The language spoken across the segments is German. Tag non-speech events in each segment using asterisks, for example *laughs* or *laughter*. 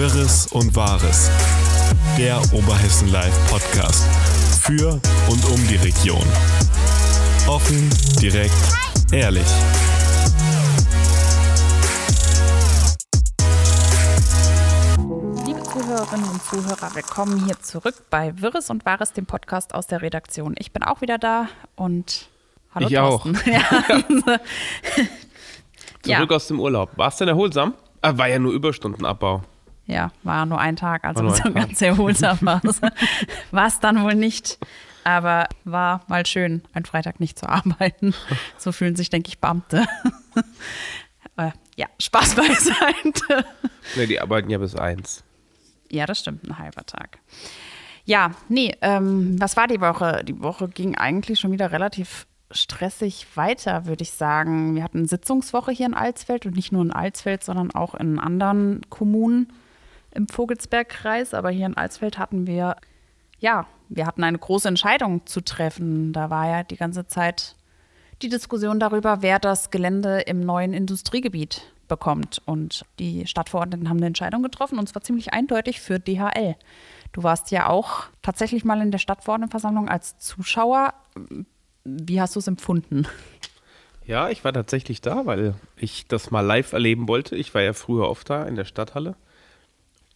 Wirres und Wahres. Der Oberhessen Live Podcast. Für und um die Region. Offen, direkt, ehrlich. Liebe Zuhörerinnen und Zuhörer, willkommen hier zurück bei Wirres und Wahres, dem Podcast aus der Redaktion. Ich bin auch wieder da und hallo Ich auch. Thorsten. Ja. *laughs* Ja. Zurück aus dem Urlaub. War es denn erholsam? Ah, war ja nur Überstundenabbau. Ja, war nur ein Tag, also War so ganz erholsam war *laughs* es. War es dann wohl nicht. Aber war mal schön, einen Freitag nicht zu arbeiten. So fühlen sich, denke ich, Beamte. *laughs* Äh, ja, Spaß beiseite. Ne, die arbeiten ja bis eins. Ja, das stimmt, ein halber Tag. Ja, nee, ähm, was war die Woche? Die Woche ging eigentlich schon wieder relativ stressig weiter, würde ich sagen. Wir hatten Sitzungswoche hier in Alsfeld und nicht nur in Alsfeld, sondern auch in anderen Kommunen im Vogelsbergkreis. Aber hier in Alsfeld hatten wir, ja, wir hatten eine große Entscheidung zu treffen. Da war ja die ganze Zeit die Diskussion darüber, wer das Gelände im neuen Industriegebiet bekommt. Und die Stadtverordneten haben eine Entscheidung getroffen und zwar ziemlich eindeutig für DHL. Du warst ja auch tatsächlich mal in der Stadtverordnetenversammlung als Zuschauer. Wie hast du es empfunden? Ja, ich war tatsächlich da, weil ich das mal live erleben wollte. Ich war ja früher oft da in der Stadthalle.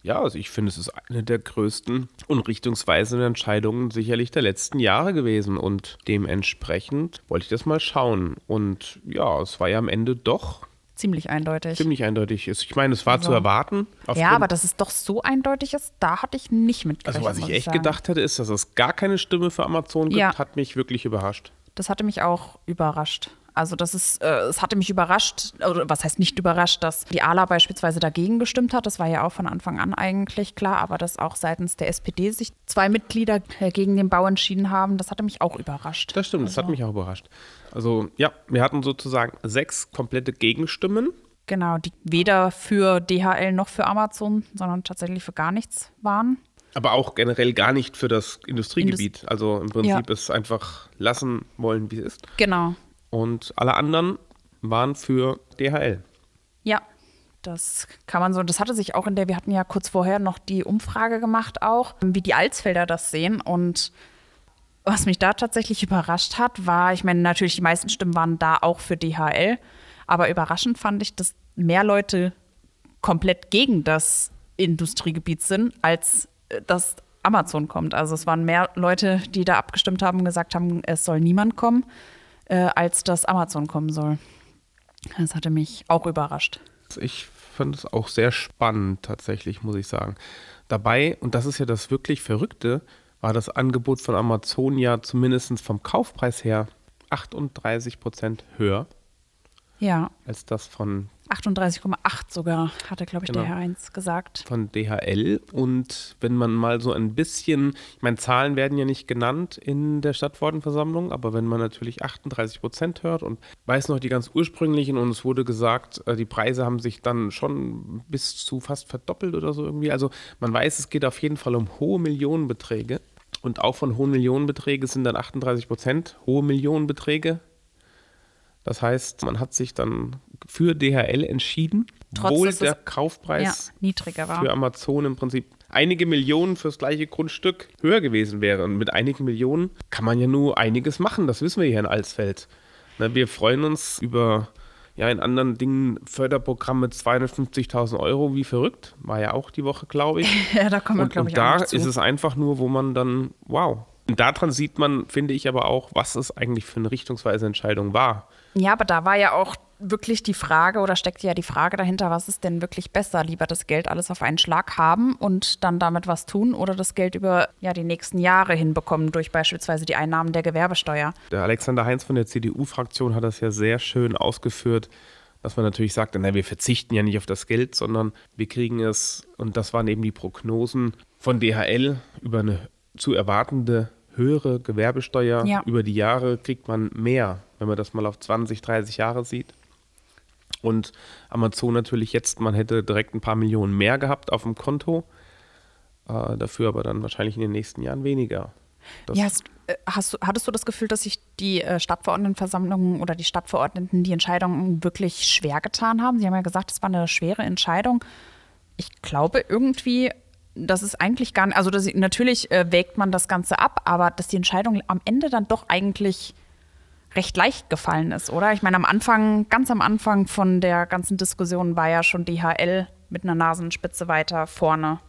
Ja, also ich finde, es ist eine der größten und richtungsweisenden Entscheidungen sicherlich der letzten Jahre gewesen. Und dementsprechend wollte ich das mal schauen. Und ja, es war ja am Ende doch Ziemlich eindeutig. ziemlich eindeutig. Ich meine, es war Also- zu erwarten. ja, aber dass es doch so eindeutig ist, da hatte ich nicht mit Also was ich echt sagen. gedacht hätte, ist, dass es gar keine Stimme für Amazon gibt, Ja. hat mich wirklich überrascht. Das hatte mich auch überrascht. Also das ist, äh, es hatte mich überrascht, oder was heißt nicht überrascht, dass die ALA beispielsweise dagegen gestimmt hat. Das war ja auch von Anfang an eigentlich klar, aber dass auch seitens der SPD sich zwei Mitglieder äh, gegen den Bau entschieden haben, das hatte mich auch überrascht. Das stimmt, das hat mich auch überrascht. Also ja, wir hatten sozusagen sechs komplette Gegenstimmen. Genau, die weder für DHL noch für Amazon, sondern tatsächlich für gar nichts waren. Aber auch generell gar nicht für das Industriegebiet. also im Prinzip Ja. es einfach lassen wollen, wie es ist. Genau. Und alle anderen waren für DHL. Ja, das kann man so. Das hatte sich auch in der, wir hatten ja kurz vorher noch die Umfrage gemacht, auch, wie die Alsfelder das sehen. Und was mich da tatsächlich überrascht hat, war, ich meine, natürlich die meisten Stimmen waren da auch für DHL, aber überraschend fand ich, dass mehr Leute komplett gegen das Industriegebiet sind, als äh, dass Amazon kommt. Also es waren mehr Leute, die da abgestimmt haben und gesagt haben, es soll niemand kommen, äh, als dass Amazon kommen soll. Das hatte mich auch überrascht. Ich fand es auch sehr spannend, tatsächlich, muss ich sagen. Dabei, und das ist ja das wirklich Verrückte, war das Angebot von Amazon ja zumindest vom Kaufpreis her 38 Prozent höher Ja, als das von 38,8 sogar, hatte, glaube ich, der Genau. Herr Heinz gesagt. von DHL. Und wenn man mal so ein bisschen, ich meine, Zahlen werden ja nicht genannt in der Stadtverordnetenversammlung, aber wenn man natürlich 38 Prozent hört und weiß noch die ganz ursprünglichen und es wurde gesagt, äh, die Preise haben sich dann schon bis zu fast verdoppelt oder so irgendwie. Also man weiß, es geht auf jeden Fall um hohe Millionenbeträge. Und auch von hohen Millionenbeträgen sind dann 38 Prozent hohe Millionenbeträge. Das heißt, man hat sich dann für DHL entschieden, Trotz, obwohl der Kaufpreis ja, niedriger war. für Amazon im Prinzip einige Millionen fürs gleiche Grundstück höher gewesen wäre. Und mit einigen Millionen kann man ja nur einiges machen. Das wissen wir hier in Alsfeld. Ne, wir freuen uns über ja in anderen Dingen Förderprogramme 250.000 Euro wie verrückt. War ja auch die Woche, glaube ich. *laughs* ja, da kommen wir, Und, glaube und ich, da noch zu. ist es einfach nur, wo man dann, wow. Und daran sieht man, finde ich aber auch, was es eigentlich für eine richtungsweise Entscheidung war. Ja, aber da war ja auch wirklich die Frage oder steckte ja die Frage dahinter, was ist denn wirklich besser? Lieber das Geld alles auf einen Schlag haben und dann damit was tun oder das Geld über ja, die nächsten Jahre hinbekommen durch beispielsweise die Einnahmen der Gewerbesteuer. Der Alexander Heinz von der CDU-Fraktion hat das ja sehr schön ausgeführt, dass man natürlich sagt, na, wir verzichten ja nicht auf das Geld, sondern wir kriegen es, und das waren eben die Prognosen von DHL, über eine zu erwartende höhere Gewerbesteuer. Ja. Über die Jahre kriegt man mehr, wenn man das mal auf 20, 30 Jahre sieht. Und Amazon natürlich jetzt, man hätte direkt ein paar Millionen mehr gehabt auf dem Konto, äh, dafür aber dann wahrscheinlich in den nächsten Jahren weniger. Das, Ja, hast, äh, hast hattest du das Gefühl, dass sich die äh, Stadtverordnetenversammlung oder die Stadtverordneten die Entscheidung wirklich schwer getan haben? Sie haben ja gesagt, es war eine schwere Entscheidung. ich glaube irgendwie, dass es eigentlich gar nicht, also das, natürlich äh, wägt man das Ganze ab, aber dass die Entscheidung am Ende dann doch eigentlich recht leicht gefallen ist, oder? Ich meine, am Anfang, ganz am Anfang von der ganzen Diskussion war ja schon DHL mit einer Nasenspitze weiter vorne.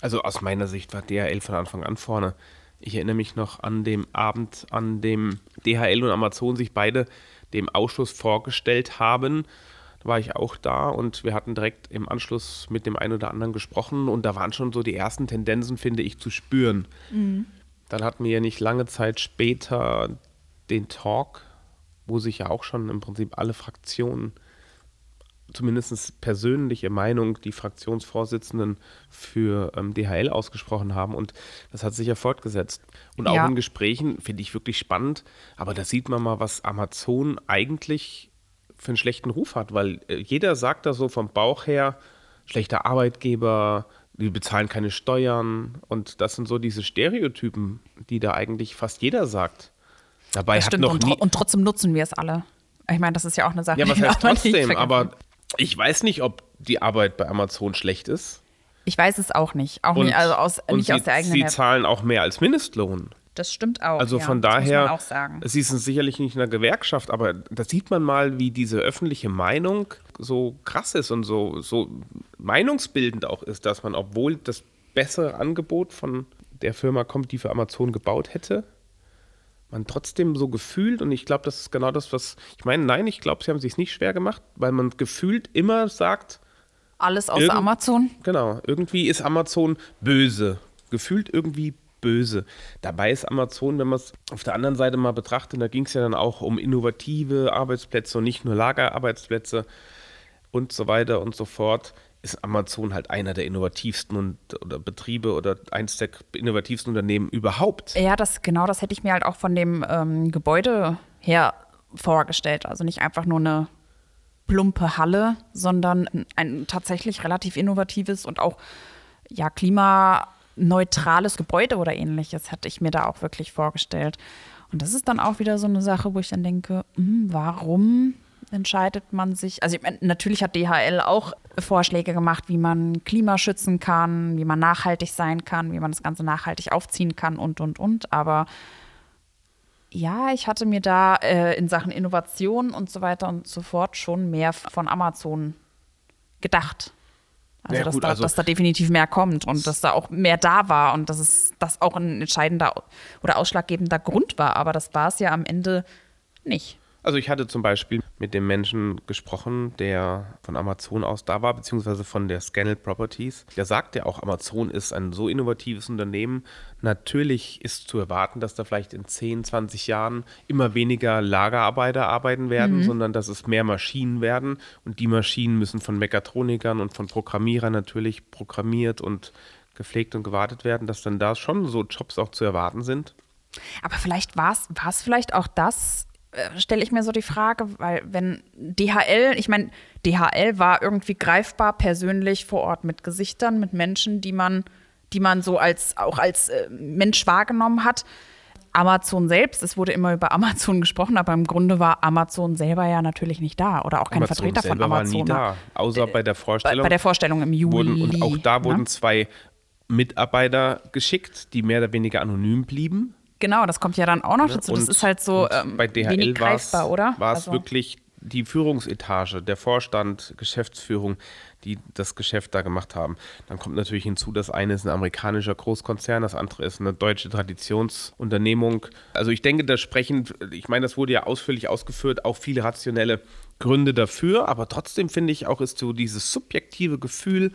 Also aus meiner Sicht war DHL von Anfang an vorne. Ich erinnere mich noch an dem Abend, an dem DHL und Amazon sich beide dem Ausschuss vorgestellt haben. Da war ich auch da und wir hatten direkt im Anschluss mit dem einen oder anderen gesprochen und da waren schon so die ersten Tendenzen, finde ich, zu spüren. Mhm. Dann hatten wir ja nicht lange Zeit später den Talk, wo sich ja auch schon im Prinzip alle Fraktionen zumindest persönliche Meinung die Fraktionsvorsitzenden für ähm, DHL ausgesprochen haben. Und das hat sich ja fortgesetzt. Und auch ja. in Gesprächen finde ich wirklich spannend. Aber da sieht man mal, was Amazon eigentlich für einen schlechten Ruf hat, weil äh, jeder sagt da so vom Bauch her, schlechter Arbeitgeber, die bezahlen keine Steuern. Und das sind so diese Stereotypen, die da eigentlich fast jeder sagt. Dabei hat noch und, nie und trotzdem nutzen wir es alle. Ich meine, das ist ja auch eine Sache. Ja, was heißt *laughs* trotzdem? Aber ich weiß nicht, ob die Arbeit bei Amazon schlecht ist. Ich weiß es auch nicht. Auch und, nicht, also aus, nicht sie, aus der eigenen Sie zahlen auch mehr als Mindestlohn. Das stimmt auch. Also von ja, daher, sie sind sicherlich nicht in der Gewerkschaft, aber da sieht man mal, wie diese öffentliche Meinung so krass ist und so, so meinungsbildend auch ist, dass man, obwohl das bessere Angebot von der Firma kommt, die für Amazon gebaut hätte, man trotzdem so gefühlt, und ich glaube, das ist genau das, was ich meine, nein, ich glaube, sie haben sich nicht schwer gemacht, weil man gefühlt immer sagt, alles außer Amazon. Genau, irgendwie ist Amazon böse. Gefühlt irgendwie böse. Dabei ist Amazon, wenn man es auf der anderen Seite mal betrachtet, da ging es ja dann auch um innovative Arbeitsplätze und nicht nur Lagerarbeitsplätze und so weiter und so fort ist Amazon halt einer der innovativsten und, oder Betriebe oder eins der innovativsten Unternehmen überhaupt. Ja, das genau, das hätte ich mir halt auch von dem ähm, Gebäude her vorgestellt. Also nicht einfach nur eine plumpe Halle, sondern ein tatsächlich relativ innovatives und auch ja klimaneutrales Gebäude oder ähnliches hätte ich mir da auch wirklich vorgestellt. Und das ist dann auch wieder so eine Sache, wo ich dann denke, hm, warum entscheidet man sich, also natürlich hat DHL auch Vorschläge gemacht, wie man Klima schützen kann, wie man nachhaltig sein kann, wie man das Ganze nachhaltig aufziehen kann und, und, und. Aber ja, ich hatte mir da äh, in Sachen Innovation und so weiter und so fort schon mehr von Amazon gedacht. Also, ja, dass, da, also dass, da, definitiv mehr kommt und dass da auch mehr da war und dass es das auch ein entscheidender oder ausschlaggebender Grund war. Aber das war es ja am Ende nicht. Also ich hatte zum Beispiel mit dem Menschen gesprochen, der von Amazon aus da war, beziehungsweise von der Scannel Properties. Der sagte ja auch, Amazon ist ein so innovatives Unternehmen. Natürlich ist zu erwarten, dass da vielleicht in 10, 20 Jahren immer weniger Lagerarbeiter arbeiten werden, mhm. sondern dass es mehr Maschinen werden. Und die Maschinen müssen von Mechatronikern und von Programmierern natürlich programmiert und gepflegt und gewartet werden, dass dann da schon so Jobs auch zu erwarten sind. Aber vielleicht war es vielleicht auch das, stelle ich mir so die Frage, weil wenn DHL, ich meine, DHL war irgendwie greifbar persönlich vor Ort mit Gesichtern, mit Menschen, die man, die man so als auch als äh, Mensch wahrgenommen hat. Amazon selbst, es wurde immer über Amazon gesprochen, aber im Grunde war Amazon selber ja natürlich nicht da oder auch kein Amazon Vertreter von Amazon. War nie da, außer bei der Vorstellung. Bei, bei der Vorstellung im Juli. Wurden, und auch da wurden ne? zwei Mitarbeiter geschickt, die mehr oder weniger anonym blieben. Genau, das kommt ja dann auch noch ne? dazu. Das ist halt so ähm, bei DHL wenig greifbar, oder? War es also. wirklich die Führungsetage, der Vorstand, Geschäftsführung, die das Geschäft da gemacht haben. Dann kommt natürlich hinzu, das eine ist ein amerikanischer Großkonzern, das andere ist eine deutsche Traditionsunternehmung. Also ich denke, da sprechen, ich meine, das wurde ja ausführlich ausgeführt, auch viele rationelle Gründe dafür, aber trotzdem finde ich auch, ist so dieses subjektive Gefühl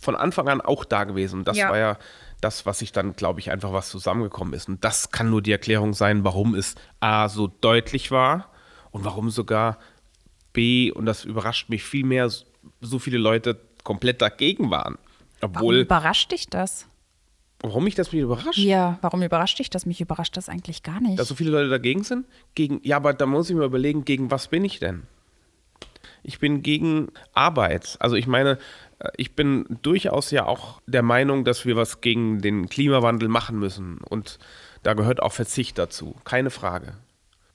von Anfang an auch da gewesen. Und das ja. war ja das, was sich dann, glaube ich, einfach was zusammengekommen ist. Und das kann nur die Erklärung sein, warum es A so deutlich war und warum sogar B, und das überrascht mich viel mehr, so viele Leute komplett dagegen waren. Obwohl, warum überrascht dich das? Warum mich das mich überrascht? Ja, warum überrascht dich das? Mich überrascht das eigentlich gar nicht. Dass so viele Leute dagegen sind? Gegen, ja, aber da muss ich mir überlegen, gegen was bin ich denn? Ich bin gegen Arbeit. Also ich meine, ich bin durchaus ja auch der Meinung, dass wir was gegen den Klimawandel machen müssen. Und da gehört auch Verzicht dazu, keine Frage.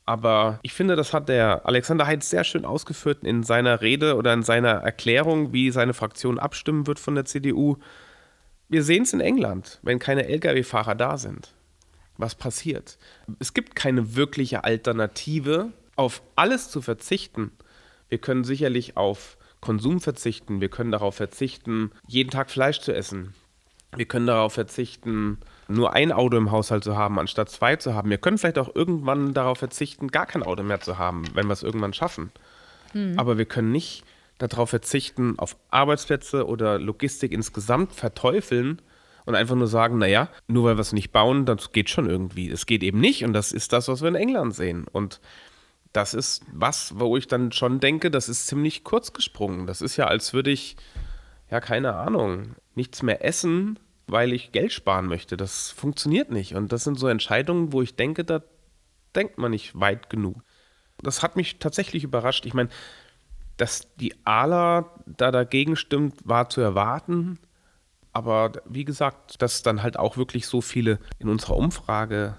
Aber ich finde, das hat der Alexander Heitz sehr schön ausgeführt in seiner Rede oder in seiner Erklärung, wie seine Fraktion abstimmen wird von der CDU. Wir sehen es in England, wenn keine Lkw-Fahrer da sind. Was passiert? Es gibt keine wirkliche Alternative, auf alles zu verzichten. Wir können sicherlich auf Konsum verzichten. Wir können darauf verzichten, jeden Tag Fleisch zu essen. Wir können darauf verzichten, nur ein Auto im Haushalt zu haben, anstatt zwei zu haben. Wir können vielleicht auch irgendwann darauf verzichten, gar kein Auto mehr zu haben, wenn wir es irgendwann schaffen. Mhm. Aber wir können nicht darauf verzichten, auf Arbeitsplätze oder Logistik insgesamt verteufeln und einfach nur sagen, naja, nur weil wir es nicht bauen, das geht schon irgendwie. Es geht eben nicht und das ist das, was wir in England sehen. Und das ist was, wo ich dann schon denke, das ist ziemlich kurz gesprungen. Das ist ja, als würde ich, ja, keine Ahnung, nichts mehr essen, weil ich Geld sparen möchte. Das funktioniert nicht. Und das sind so Entscheidungen, wo ich denke, da denkt man nicht weit genug. Das hat mich tatsächlich überrascht. Ich meine, dass die ALA da dagegen stimmt, war zu erwarten. Aber wie gesagt, dass dann halt auch wirklich so viele in unserer Umfrage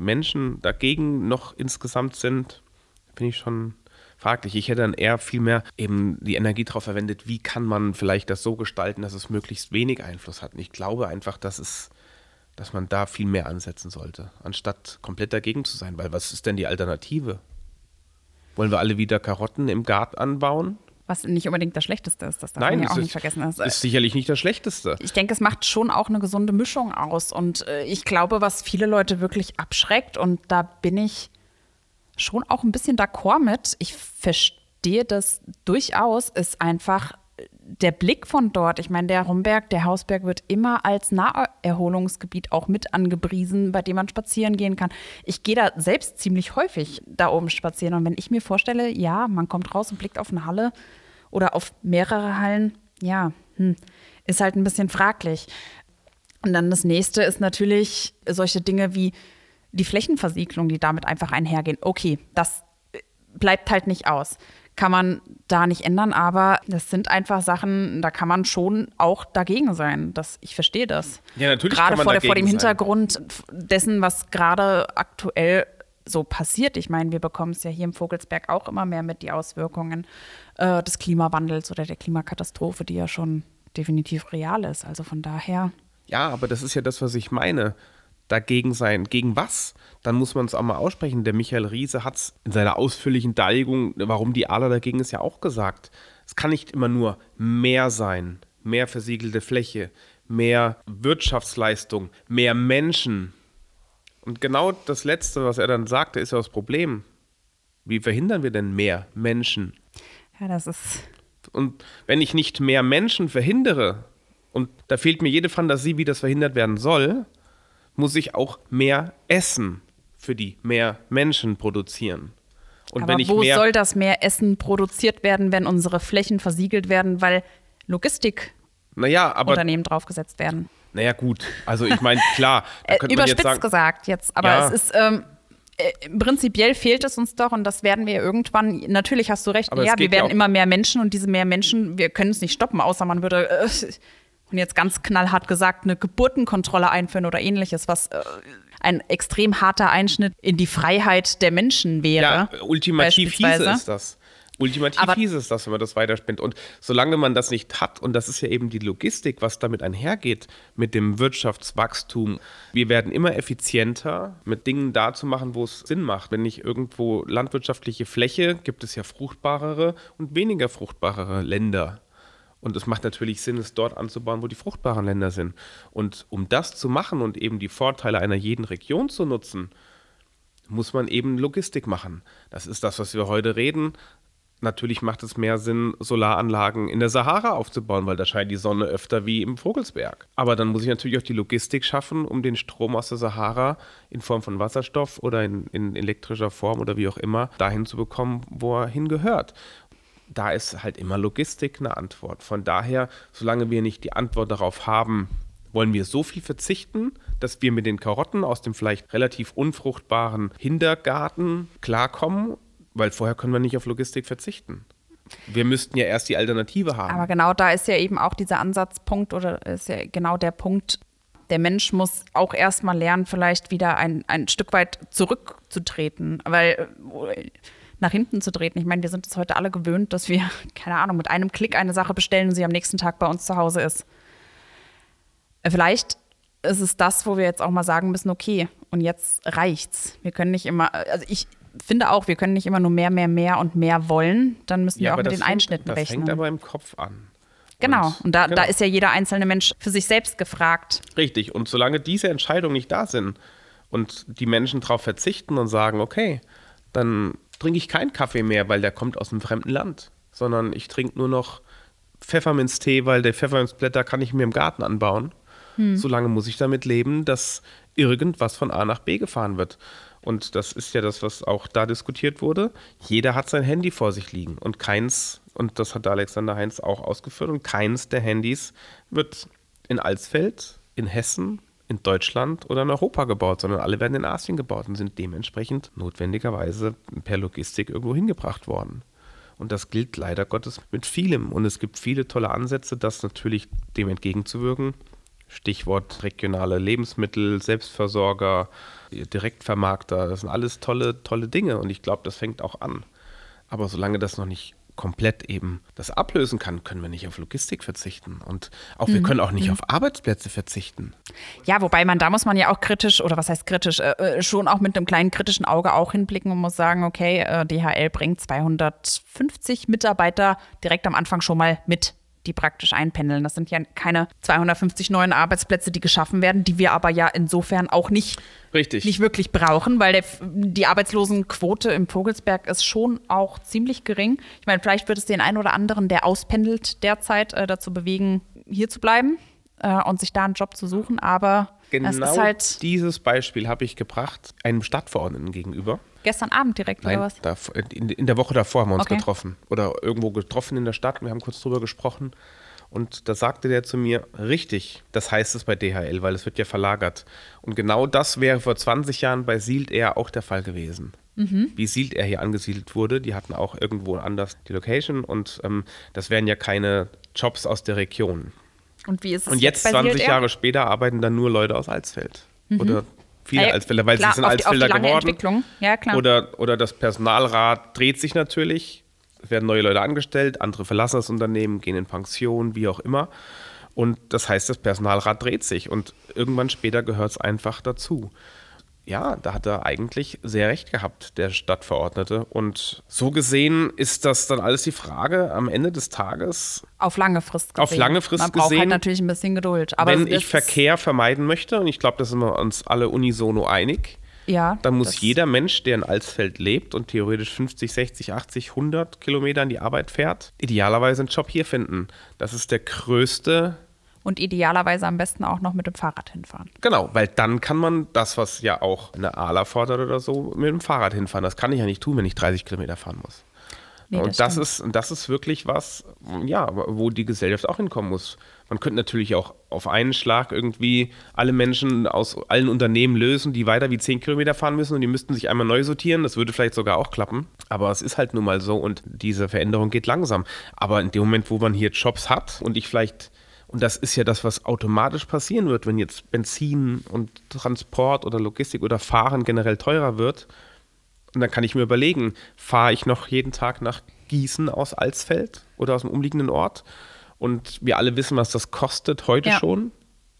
Menschen dagegen noch insgesamt sind, finde ich schon fraglich. Ich hätte dann eher viel mehr eben die Energie darauf verwendet, wie kann man vielleicht das so gestalten, dass es möglichst wenig Einfluss hat. Und ich glaube einfach, dass es dass man da viel mehr ansetzen sollte, anstatt komplett dagegen zu sein. Weil was ist denn die Alternative? Wollen wir alle wieder Karotten im Garten anbauen? Was nicht unbedingt das Schlechteste ist, das darf Nein, man ja auch ist, nicht vergessen. Das ist sicherlich nicht das Schlechteste. Ich denke, es macht schon auch eine gesunde Mischung aus. Und äh, ich glaube, was viele Leute wirklich abschreckt, und da bin ich schon auch ein bisschen d'accord mit. Ich verstehe das durchaus, ist einfach der Blick von dort. Ich meine, der Rumberg, der Hausberg wird immer als Naherholungsgebiet auch mit angepriesen, bei dem man spazieren gehen kann. Ich gehe da selbst ziemlich häufig da oben spazieren. Und wenn ich mir vorstelle, ja, man kommt raus und blickt auf eine Halle oder auf mehrere Hallen, ja, hm, ist halt ein bisschen fraglich. Und dann das nächste ist natürlich solche Dinge wie die Flächenversiegelung, die damit einfach einhergehen. Okay, das bleibt halt nicht aus. Kann man da nicht ändern, aber das sind einfach Sachen, da kann man schon auch dagegen sein. Das, ich verstehe das. Ja, natürlich. Gerade vor, vor dem Hintergrund sein. dessen, was gerade aktuell so passiert. Ich meine, wir bekommen es ja hier im Vogelsberg auch immer mehr mit, die Auswirkungen äh, des Klimawandels oder der Klimakatastrophe, die ja schon definitiv real ist. Also von daher. Ja, aber das ist ja das, was ich meine dagegen sein. Gegen was? Dann muss man es auch mal aussprechen. Der Michael Riese hat es in seiner ausführlichen Darlegung, warum die Adler dagegen ist, ja auch gesagt. Es kann nicht immer nur mehr sein, mehr versiegelte Fläche, mehr Wirtschaftsleistung, mehr Menschen. Und genau das Letzte, was er dann sagte, ist ja das Problem. Wie verhindern wir denn mehr Menschen? Ja, das ist. Und wenn ich nicht mehr Menschen verhindere, und da fehlt mir jede Fantasie, wie das verhindert werden soll, muss ich auch mehr Essen für die mehr Menschen produzieren. Und Aber wo soll das mehr Essen produziert werden, wenn unsere Flächen versiegelt werden, weil Logistik naja, draufgesetzt werden? Naja, gut. Also ich meine, klar. *laughs* Äh, Überspitzt sagen, gesagt jetzt, aber ja. es ist ähm, äh, prinzipiell fehlt es uns doch und das werden wir irgendwann, natürlich hast du recht, aber ja, wir werden ja immer mehr Menschen und diese mehr Menschen, wir können es nicht stoppen, außer man würde äh, und jetzt ganz knallhart gesagt, eine Geburtenkontrolle einführen oder ähnliches, was äh, ein extrem harter Einschnitt in die Freiheit der Menschen wäre. Ja, ultimativ hieße es das. Ultimativ Aber hieß es das, wenn man das weiterspinnt. Und solange man das nicht hat, und das ist ja eben die Logistik, was damit einhergeht, mit dem Wirtschaftswachstum, wir werden immer effizienter, mit Dingen da zu machen, wo es Sinn macht. Wenn nicht irgendwo landwirtschaftliche Fläche, gibt es ja fruchtbarere und weniger fruchtbarere Länder. Und es macht natürlich Sinn, es dort anzubauen, wo die fruchtbaren Länder sind. Und um das zu machen und eben die Vorteile einer jeden Region zu nutzen, muss man eben Logistik machen. Das ist das, was wir heute reden. Natürlich macht es mehr Sinn, Solaranlagen in der Sahara aufzubauen, weil da scheint die Sonne öfter wie im Vogelsberg. Aber dann muss ich natürlich auch die Logistik schaffen, um den Strom aus der Sahara in Form von Wasserstoff oder in, in elektrischer Form oder wie auch immer dahin zu bekommen, wo er hingehört da ist halt immer Logistik eine Antwort. Von daher, solange wir nicht die Antwort darauf haben, wollen wir so viel verzichten, dass wir mit den Karotten aus dem vielleicht relativ unfruchtbaren Hintergarten klarkommen, weil vorher können wir nicht auf Logistik verzichten. Wir müssten ja erst die Alternative haben. Aber genau da ist ja eben auch dieser Ansatzpunkt oder ist ja genau der Punkt, Der Mensch muss auch erstmal lernen, vielleicht wieder ein, ein Stück weit zurückzutreten, weil äh, nach hinten zu treten. Ich meine, wir sind es heute alle gewöhnt, dass wir, *laughs* keine Ahnung, mit einem Klick eine Sache bestellen und sie am nächsten Tag bei uns zu Hause ist. Äh, vielleicht ist es das, wo wir jetzt auch mal sagen müssen, okay, und jetzt reicht's. Wir können nicht immer, also ich finde auch, wir können nicht immer nur mehr, mehr, mehr und mehr wollen. Dann müssen ja, wir auch mit den fängt, Einschnitten das rechnen. Das fängt aber im Kopf an. Genau, und, und da, genau. da ist ja jeder einzelne Mensch für sich selbst gefragt. Richtig, und solange diese Entscheidungen nicht da sind und die Menschen darauf verzichten und sagen, okay, dann trinke ich keinen Kaffee mehr, weil der kommt aus einem fremden Land, sondern ich trinke nur noch Pfefferminztee, weil der Pfefferminzblätter kann ich mir im Garten anbauen. Hm. Solange muss ich damit leben, dass irgendwas von A nach B gefahren wird. Und das ist ja das, was auch da diskutiert wurde. Jeder hat sein Handy vor sich liegen und keins, und das hat Alexander Heinz auch ausgeführt, und keins der Handys wird in Alsfeld, in Hessen, in Deutschland oder in Europa gebaut, sondern alle werden in Asien gebaut und sind dementsprechend notwendigerweise per Logistik irgendwo hingebracht worden. Und das gilt leider Gottes mit vielem. Und es gibt viele tolle Ansätze, das natürlich dem entgegenzuwirken. Stichwort regionale Lebensmittel, Selbstversorger, Direktvermarkter, das sind alles tolle, tolle Dinge und ich glaube, das fängt auch an. Aber solange das noch nicht komplett eben das ablösen kann, können wir nicht auf Logistik verzichten. Und auch mhm. wir können auch nicht mhm. auf Arbeitsplätze verzichten. Ja, wobei man, da muss man ja auch kritisch, oder was heißt kritisch, äh, äh schon auch mit einem kleinen kritischen Auge auch hinblicken und muss sagen, okay, äh, DHL bringt 250 Mitarbeiter direkt am Anfang schon mal mit die praktisch einpendeln. Das sind ja keine 250 neuen Arbeitsplätze, die geschaffen werden, die wir aber ja insofern auch nicht, Richtig. nicht wirklich brauchen, weil der, die Arbeitslosenquote im Vogelsberg ist schon auch ziemlich gering. Ich meine, vielleicht wird es den einen oder anderen, der auspendelt derzeit, äh, dazu bewegen, hier zu bleiben äh, und sich da einen Job zu suchen, aber genau halt dieses Beispiel habe ich gebracht einem Stadtverordneten gegenüber. Gestern Abend direkt Nein, oder was? Da, in, in, der Woche davor haben wir uns okay. getroffen. Oder irgendwo getroffen in der Stadt. Wir haben kurz drüber gesprochen. Und da sagte der zu mir, richtig, das heißt es bei DHL, weil es wird ja verlagert. Und genau das wäre vor 20 Jahren bei Sielt Air auch der Fall gewesen. Mhm. Wie Sielt Air hier angesiedelt wurde, die hatten auch irgendwo anders die Location und ähm, das wären ja keine Jobs aus der Region. Und wie ist es Und jetzt, jetzt 20 Jahre später, arbeiten dann nur Leute aus Alsfeld. Mhm. Oder viele ja, Alsfelder, weil klar, sie sind Alsfelder die, geworden. Ja, klar. Oder, oder das Personalrat dreht sich natürlich. Es werden neue Leute angestellt, andere verlassen das Unternehmen, gehen in Pension, wie auch immer. Und das heißt, das Personalrat dreht sich und irgendwann später gehört es einfach dazu ja, da hat er eigentlich sehr recht gehabt, der Stadtverordnete. Und so gesehen ist das dann alles die Frage am Ende des Tages. Auf lange Frist gesehen. Auf lange Frist Man braucht gesehen, halt natürlich ein bisschen Geduld. Aber wenn ich Verkehr vermeiden möchte, und ich glaube, da sind wir uns alle unisono einig, ja, dann muss jeder Mensch, der in Alsfeld lebt und theoretisch 50, 60, 80, 100 Kilometer in die Arbeit fährt, idealerweise einen Job hier finden. Das ist der größte und idealerweise am besten auch noch mit dem Fahrrad hinfahren. Genau, weil dann kann man das, was ja auch eine ALA fordert oder so, mit dem Fahrrad hinfahren. Das kann ich ja nicht tun, wenn ich 30 Kilometer fahren muss. Nee, und das, das ist, das ist wirklich was, ja, wo die Gesellschaft auch hinkommen muss. Man könnte natürlich auch auf einen Schlag irgendwie alle Menschen aus allen Unternehmen lösen, die weiter wie 10 Kilometer fahren müssen und die müssten sich einmal neu sortieren. Das würde vielleicht sogar auch klappen. Aber es ist halt nun mal so und diese Veränderung geht langsam. Aber in dem Moment, wo man hier Jobs hat und ich vielleicht und das ist ja das, was automatisch passieren wird, wenn jetzt Benzin und Transport oder Logistik oder Fahren generell teurer wird. Und dann kann ich mir überlegen, fahre ich noch jeden Tag nach Gießen aus Alsfeld oder aus dem umliegenden Ort? Und wir alle wissen, was das kostet heute ja. schon.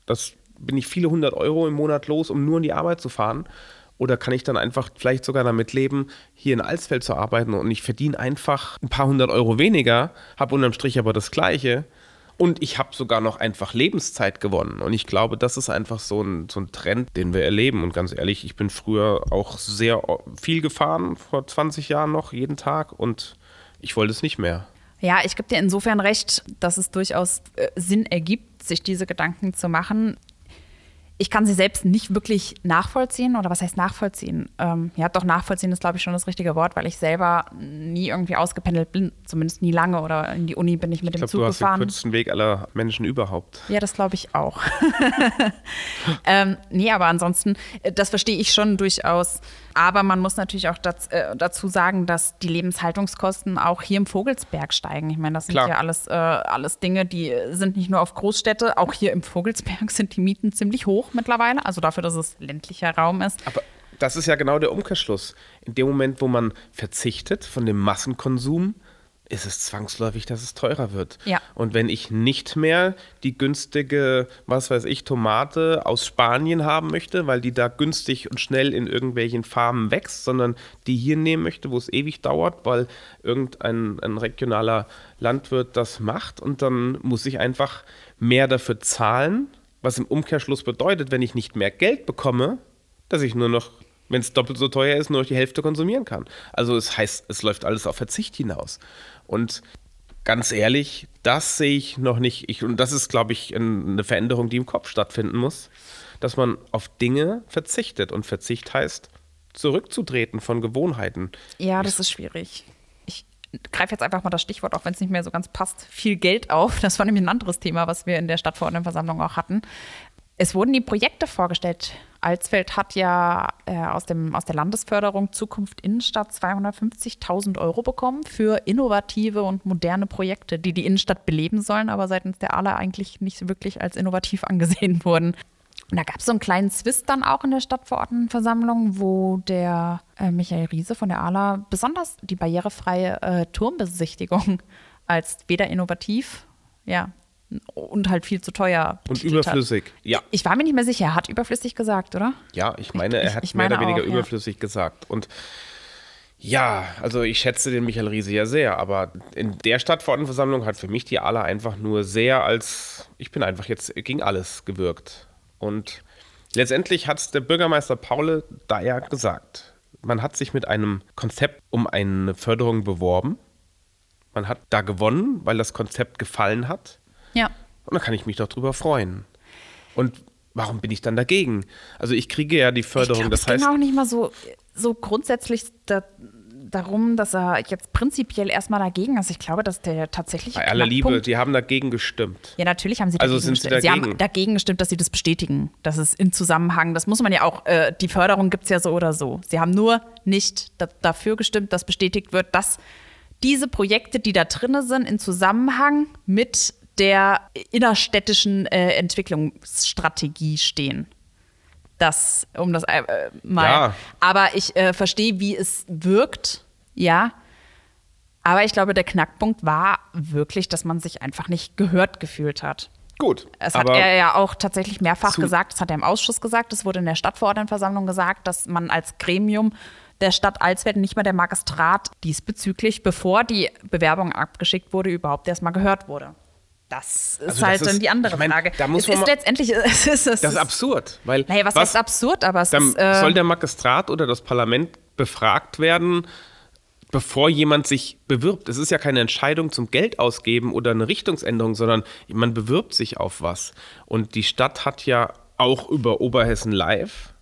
Das bin ich viele hundert Euro im Monat los, um nur in die Arbeit zu fahren. Oder kann ich dann einfach vielleicht sogar damit leben, hier in Alsfeld zu arbeiten und ich verdiene einfach ein paar hundert Euro weniger, habe unterm Strich aber das Gleiche und ich habe sogar noch einfach Lebenszeit gewonnen. Und ich glaube, das ist einfach so ein, so ein Trend, den wir erleben. Und ganz ehrlich, ich bin früher auch sehr viel gefahren, vor 20 Jahren noch, jeden Tag. Und ich wollte es nicht mehr. Ja, ich gebe dir insofern recht, dass es durchaus äh, Sinn ergibt, sich diese Gedanken zu machen ich kann sie selbst nicht wirklich nachvollziehen. Oder was heißt nachvollziehen? Ähm, ja, doch, nachvollziehen ist, glaube ich, schon das richtige Wort, weil ich selber nie irgendwie ausgependelt bin, zumindest nie lange. Oder in die Uni bin ich mit ich dem glaub, Zug gefahren. Du hast den kürzesten Weg aller Menschen überhaupt. Ja, das glaube ich auch. *laughs* ähm, nee, aber ansonsten, äh, das verstehe ich schon durchaus Aber man muss natürlich auch äh, dazu sagen, dass die Lebenshaltungskosten auch hier im Vogelsberg steigen. Ich meine, das sind Klar. ja alles, äh, alles Dinge, die sind nicht nur auf Großstädte. Auch hier im Vogelsberg sind die Mieten ziemlich hoch mittlerweile. Also dafür, dass es ländlicher Raum ist. Aber das ist ja genau der Umkehrschluss. In dem Moment, wo man verzichtet von dem Massenkonsum, ist es zwangsläufig, dass es teurer wird. Ja. Und wenn ich nicht mehr die günstige, was weiß ich, Tomate aus Spanien haben möchte, weil die da günstig und schnell in irgendwelchen Farmen wächst, sondern die hier nehmen möchte, wo es ewig dauert, weil irgendein ein regionaler Landwirt das macht und dann muss ich einfach mehr dafür zahlen, was im Umkehrschluss bedeutet, wenn ich nicht mehr Geld bekomme, dass ich nur noch, wenn es doppelt so teuer ist, nur noch die Hälfte konsumieren kann. Also es heißt, es läuft alles auf Verzicht hinaus. Und ganz ehrlich, das sehe ich noch nicht. Ich, und das ist, glaube ich, ein- eine Veränderung, die im Kopf stattfinden muss, dass man auf Dinge verzichtet. Und Verzicht heißt, zurückzutreten von Gewohnheiten. Ja, das ist schwierig. Ich greife jetzt einfach mal das Stichwort, auch wenn es nicht mehr so ganz passt, viel Geld auf. Das war nämlich ein anderes Thema, was wir in der Stadtverordnetenversammlung auch hatten. Es wurden die Projekte vorgestellt. Alsfeld hat ja äh, aus, dem, aus der Landesförderung Zukunft Innenstadt 250.000 Euro bekommen für innovative und moderne Projekte, die die Innenstadt beleben sollen, aber seitens der ALA eigentlich nicht wirklich als innovativ *laughs* angesehen wurden. Und da gab es so einen kleinen Zwist dann auch in der Stadtverordnetenversammlung, wo der äh, Michael Riese von der ALA besonders die barrierefreie äh, Turmbesichtigung *laughs* als weder innovativ, ja, und halt viel zu teuer Und betitelt überflüssig. Hat. Ja. Ich war mir nicht mehr sicher, er hat überflüssig gesagt, oder? Ja, ich meine, er Ich- hat ich mehr oder weniger auch, ja. überflüssig gesagt. Und ja, also ich schätze den Michael Riese ja sehr, aber in der Stadtverordnetenversammlung hat für mich die ALA einfach nur sehr als, ich bin einfach jetzt gegen alles gewirkt. Und letztendlich hat es der Bürgermeister Paule da ja gesagt. Man hat sich mit einem Konzept um eine Förderung beworben. Man hat da gewonnen, weil das Konzept gefallen hat. Ja. Und da kann ich mich doch drüber freuen. Und warum bin ich dann dagegen? Also ich kriege ja die Ich Förderung, glaube, das es ging heißt, auch nicht mal so, so grundsätzlich da, darum, dass er jetzt prinzipiell erstmal dagegen ist. Ich glaube, dass der tatsächliche bei aller Liebe, die haben dagegen gestimmt. Ja, natürlich haben sie Also dagegen sind Sie gestimmt. Sie dagegen? haben dagegen gestimmt, dass sie das bestätigen. Das ist in Zusammenhang. Das muss man ja auch, äh, die Förderung gibt es ja so oder so. Sie haben nur nicht da, dafür gestimmt, dass bestätigt wird, dass diese Projekte, die da drin sind, in Zusammenhang mit der innerstädtischen äh, Entwicklungsstrategie stehen. Das, um das äh, mal. Ja. Aber ich äh, verstehe, wie es wirkt, ja. Aber ich glaube, der Knackpunkt war wirklich, dass man sich einfach nicht gehört gefühlt hat. Gut, Es hat er ja auch tatsächlich mehrfach gesagt, das hat er im Ausschuss gesagt, das wurde in der Stadtverordnetenversammlung gesagt, dass man als Gremium der Stadt Alsfeld, nicht mehr der Magistrat, diesbezüglich, bevor die Bewerbung abgeschickt wurde, überhaupt erstmal gehört wurde. Das ist Also das halt ist- dann die andere ich mein, Frage. da muss es ist letztendlich, *laughs* es ist, es das ist ist, absurd. Weil naja, was, heißt absurd, aber es ist, äh, soll der Magistrat oder das Parlament befragt werden, bevor jemand sich bewirbt. Es ist ja keine Entscheidung zum Geld ausgeben oder eine Richtungsänderung, sondern man bewirbt sich auf was. Und die Stadt hat ja auch über Oberhessen Live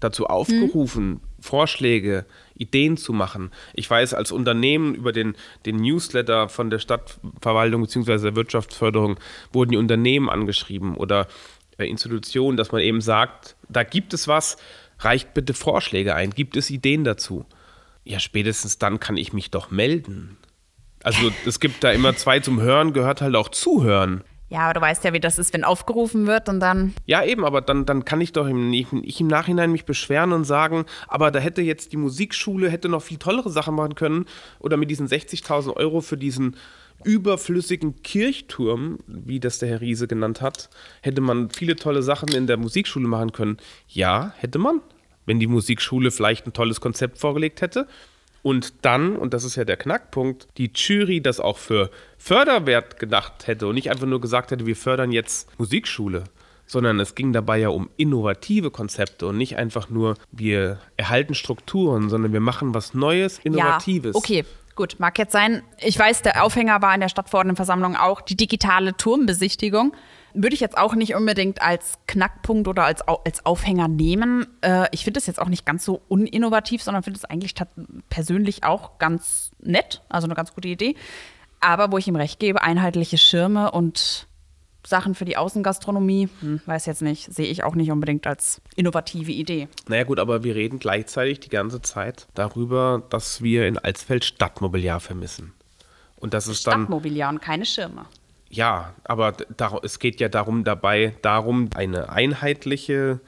dazu aufgerufen, Vorschläge, Ideen zu machen. Ich weiß, als Unternehmen über den, den Newsletter von der Stadtverwaltung bzw. der Wirtschaftsförderung wurden die Unternehmen angeschrieben oder äh, Institutionen, dass man eben sagt, da gibt es was, reicht bitte Vorschläge ein, gibt es Ideen dazu. Ja, spätestens dann kann ich mich doch melden. Also es gibt da immer zwei zum Hören, gehört halt auch zuhören. Ja, aber du weißt ja, wie das ist, wenn aufgerufen wird und dann Ja, eben, aber dann, dann kann ich doch im, ich, im Nachhinein mich beschweren und sagen, aber da hätte jetzt die Musikschule hätte noch viel tollere Sachen machen können oder mit diesen 60.000 Euro für diesen überflüssigen Kirchturm, wie das der Herr Riese genannt hat, hätte man viele tolle Sachen in der Musikschule machen können. Ja, hätte man, wenn die Musikschule vielleicht ein tolles Konzept vorgelegt hätte. Und dann, und das ist ja der Knackpunkt, die Jury das auch für Förderwert gedacht hätte und nicht einfach nur gesagt hätte, wir fördern jetzt Musikschule, sondern es ging dabei ja um innovative Konzepte und nicht einfach nur, wir erhalten Strukturen, sondern wir machen was Neues, Innovatives. Ja, okay, gut, mag jetzt sein. Ich weiß, der Aufhänger war in der Stadtverordnetenversammlung auch die digitale Turmbesichtigung. Würde ich jetzt auch nicht unbedingt als Knackpunkt oder als, als Aufhänger nehmen. Äh, ich finde es jetzt auch nicht ganz so uninnovativ, sondern finde es eigentlich persönlich auch ganz nett, also eine ganz gute Idee. Aber wo ich ihm recht gebe, einheitliche Schirme und Sachen für die Außengastronomie, hm, weiß jetzt nicht, sehe ich auch nicht unbedingt als innovative Idee. Naja gut, aber wir reden gleichzeitig die ganze Zeit darüber, dass wir in Alsfeld Stadtmobiliar vermissen. Und das ist dann. Stadtmobiliar und keine Schirme. Ja, aber es geht ja darum dabei, darum, eine einheitliche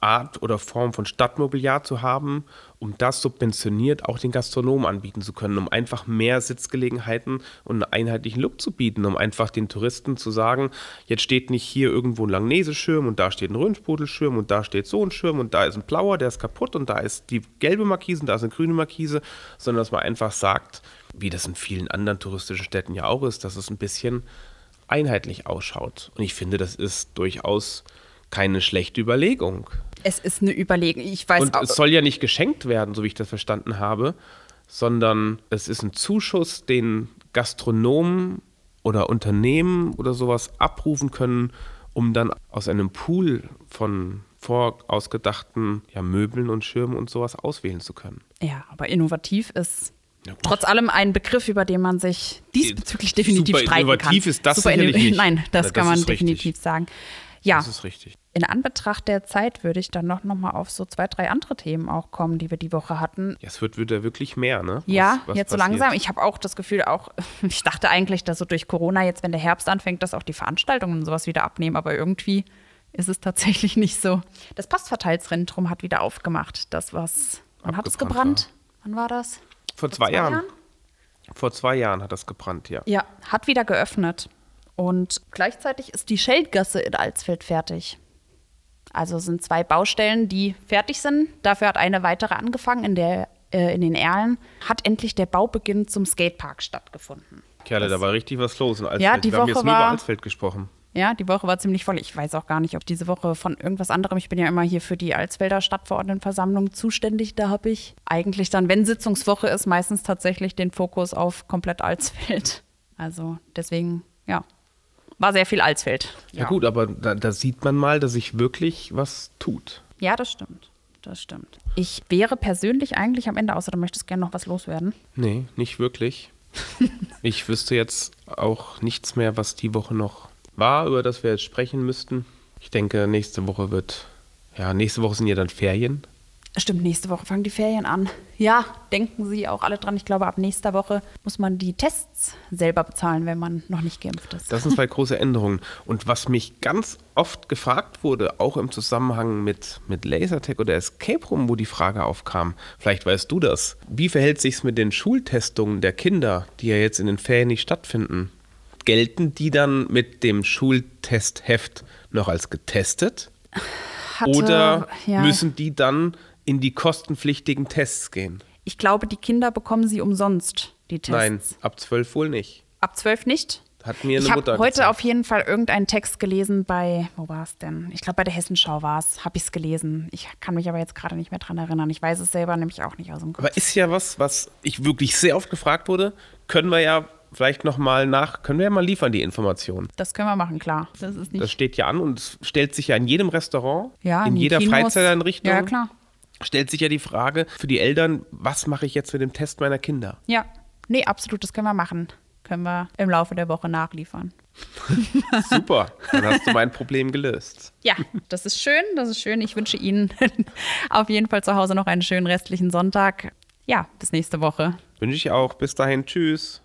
Art oder Form von Stadtmobiliar zu haben, um das subventioniert auch den Gastronomen anbieten zu können, um einfach mehr Sitzgelegenheiten und einen einheitlichen Look zu bieten, um einfach den Touristen zu sagen, jetzt steht nicht hier irgendwo ein Langnese-Schirm und da steht ein Rönspudelschirm und da steht so ein Schirm und da ist ein blauer, der ist kaputt und da ist die gelbe Markise und da ist eine grüne Markise, sondern dass man einfach sagt, wie das in vielen anderen touristischen Städten ja auch ist, dass es ein bisschen einheitlich ausschaut. Und ich finde, das ist durchaus keine schlechte Überlegung. Es ist eine Überlegung. Ich weiß Und auch. es soll ja nicht geschenkt werden, so wie ich das verstanden habe, sondern es ist ein Zuschuss, den Gastronomen oder Unternehmen oder sowas abrufen können, um dann aus einem Pool von vorausgedachten ja, Möbeln und Schirmen und sowas auswählen zu können. Ja, aber innovativ ist Ja, trotz allem ein Begriff, über den man sich diesbezüglich definitiv Super streiten kann. innovativ ist das Super sicherlich inno- nicht. Nein, das Ja, kann das man richtig. definitiv sagen. Ja, Das ist richtig. in Anbetracht der Zeit würde ich dann noch, noch mal auf so zwei, drei andere Themen auch kommen, die wir die Woche hatten. Ja, es wird wieder wirklich mehr, ne? Was- Ja, was jetzt so langsam. Ich habe auch das Gefühl, auch *laughs* ich dachte eigentlich, dass so durch Corona jetzt, wenn der Herbst anfängt, dass auch die Veranstaltungen und sowas wieder abnehmen, aber irgendwie ist es tatsächlich *laughs* nicht so. Das Postverteilzentrum hat wieder aufgemacht. Das was, wann hat es Abgebrannt gebrannt? Wann war das? Vor zwei, Jahren. Vor zwei Jahren hat das gebrannt, ja. Ja, hat wieder geöffnet. Und gleichzeitig ist die Scheldgasse in Alsfeld fertig. Also sind zwei Baustellen, die fertig sind. Dafür hat eine weitere angefangen in, der, äh, in den Erlen. Hat endlich der Baubeginn zum Skatepark stattgefunden. Kerle, da war richtig was los in Alsfeld. Ja, die Wir haben Woche jetzt nur über war- Alsfeld gesprochen. Ja, die Woche war ziemlich voll. Ich weiß auch gar nicht, ob diese Woche von irgendwas anderem. Ich bin ja immer hier für die Alsfelder Stadtverordnetenversammlung zuständig. Da habe ich eigentlich dann, wenn Sitzungswoche ist, meistens tatsächlich den Fokus auf komplett Alsfeld. Also deswegen, ja, war sehr viel Alsfeld. Ja, gut, aber da, da sieht man mal, dass sich wirklich was tut. Ja, das stimmt. Das stimmt. Ich wäre persönlich eigentlich am Ende, außer du möchtest gerne noch was loswerden. Nee, nicht wirklich. *laughs* ich wüsste jetzt auch nichts mehr, was die Woche noch war, über das wir jetzt sprechen müssten. Ich denke, nächste Woche wird, ja, nächste Woche sind ja dann Ferien. Stimmt, nächste Woche fangen die Ferien an. Ja, denken Sie auch alle dran. Ich glaube, ab nächster Woche muss man die Tests selber bezahlen, wenn man noch nicht geimpft ist. Das sind zwei *laughs* große Änderungen. Und was mich ganz oft gefragt wurde, auch im Zusammenhang mit, mit Lasertag oder Escape Room, wo die Frage aufkam, vielleicht weißt du das, wie verhält sich es mit den Schultestungen der Kinder, die ja jetzt in den Ferien nicht stattfinden? Gelten die dann mit dem Schultestheft noch als getestet? Hatte- oder ja, müssen die dann in die kostenpflichtigen Tests gehen? Ich glaube, die Kinder bekommen sie umsonst, die Tests. Nein, ab zwölf wohl nicht. Ab zwölf nicht? Hat mir eine Ich habe Mutter heute gesagt. auf jeden Fall irgendeinen Text gelesen bei, wo war es denn? Ich glaube, bei der Hessenschau war es, habe ich es gelesen. Ich kann mich aber jetzt gerade nicht mehr dran erinnern. Ich weiß es selber nämlich auch nicht aus dem Kopf. Aber ist ja was, was ich wirklich sehr oft gefragt wurde, können wir ja vielleicht noch mal nach, können wir ja mal liefern, die Information. Das können wir machen, klar. Das ist nicht. Das steht ja an und es stellt sich ja in jedem Restaurant, ja, in die jeder Kinos. Freizeiteinrichtung, Ja, klar. stellt sich ja die Frage für die Eltern, was mache ich jetzt mit dem Test meiner Kinder? Ja, nee, absolut, das können wir machen. Können wir im Laufe der Woche nachliefern. *laughs* *laughs* Super, dann hast du mein Problem gelöst. Ja, das ist schön, das ist schön. Ich wünsche Ihnen *laughs* auf jeden Fall zu Hause noch einen schönen restlichen Sonntag. Ja, bis nächste Woche. Wünsche ich auch. Bis dahin, tschüss.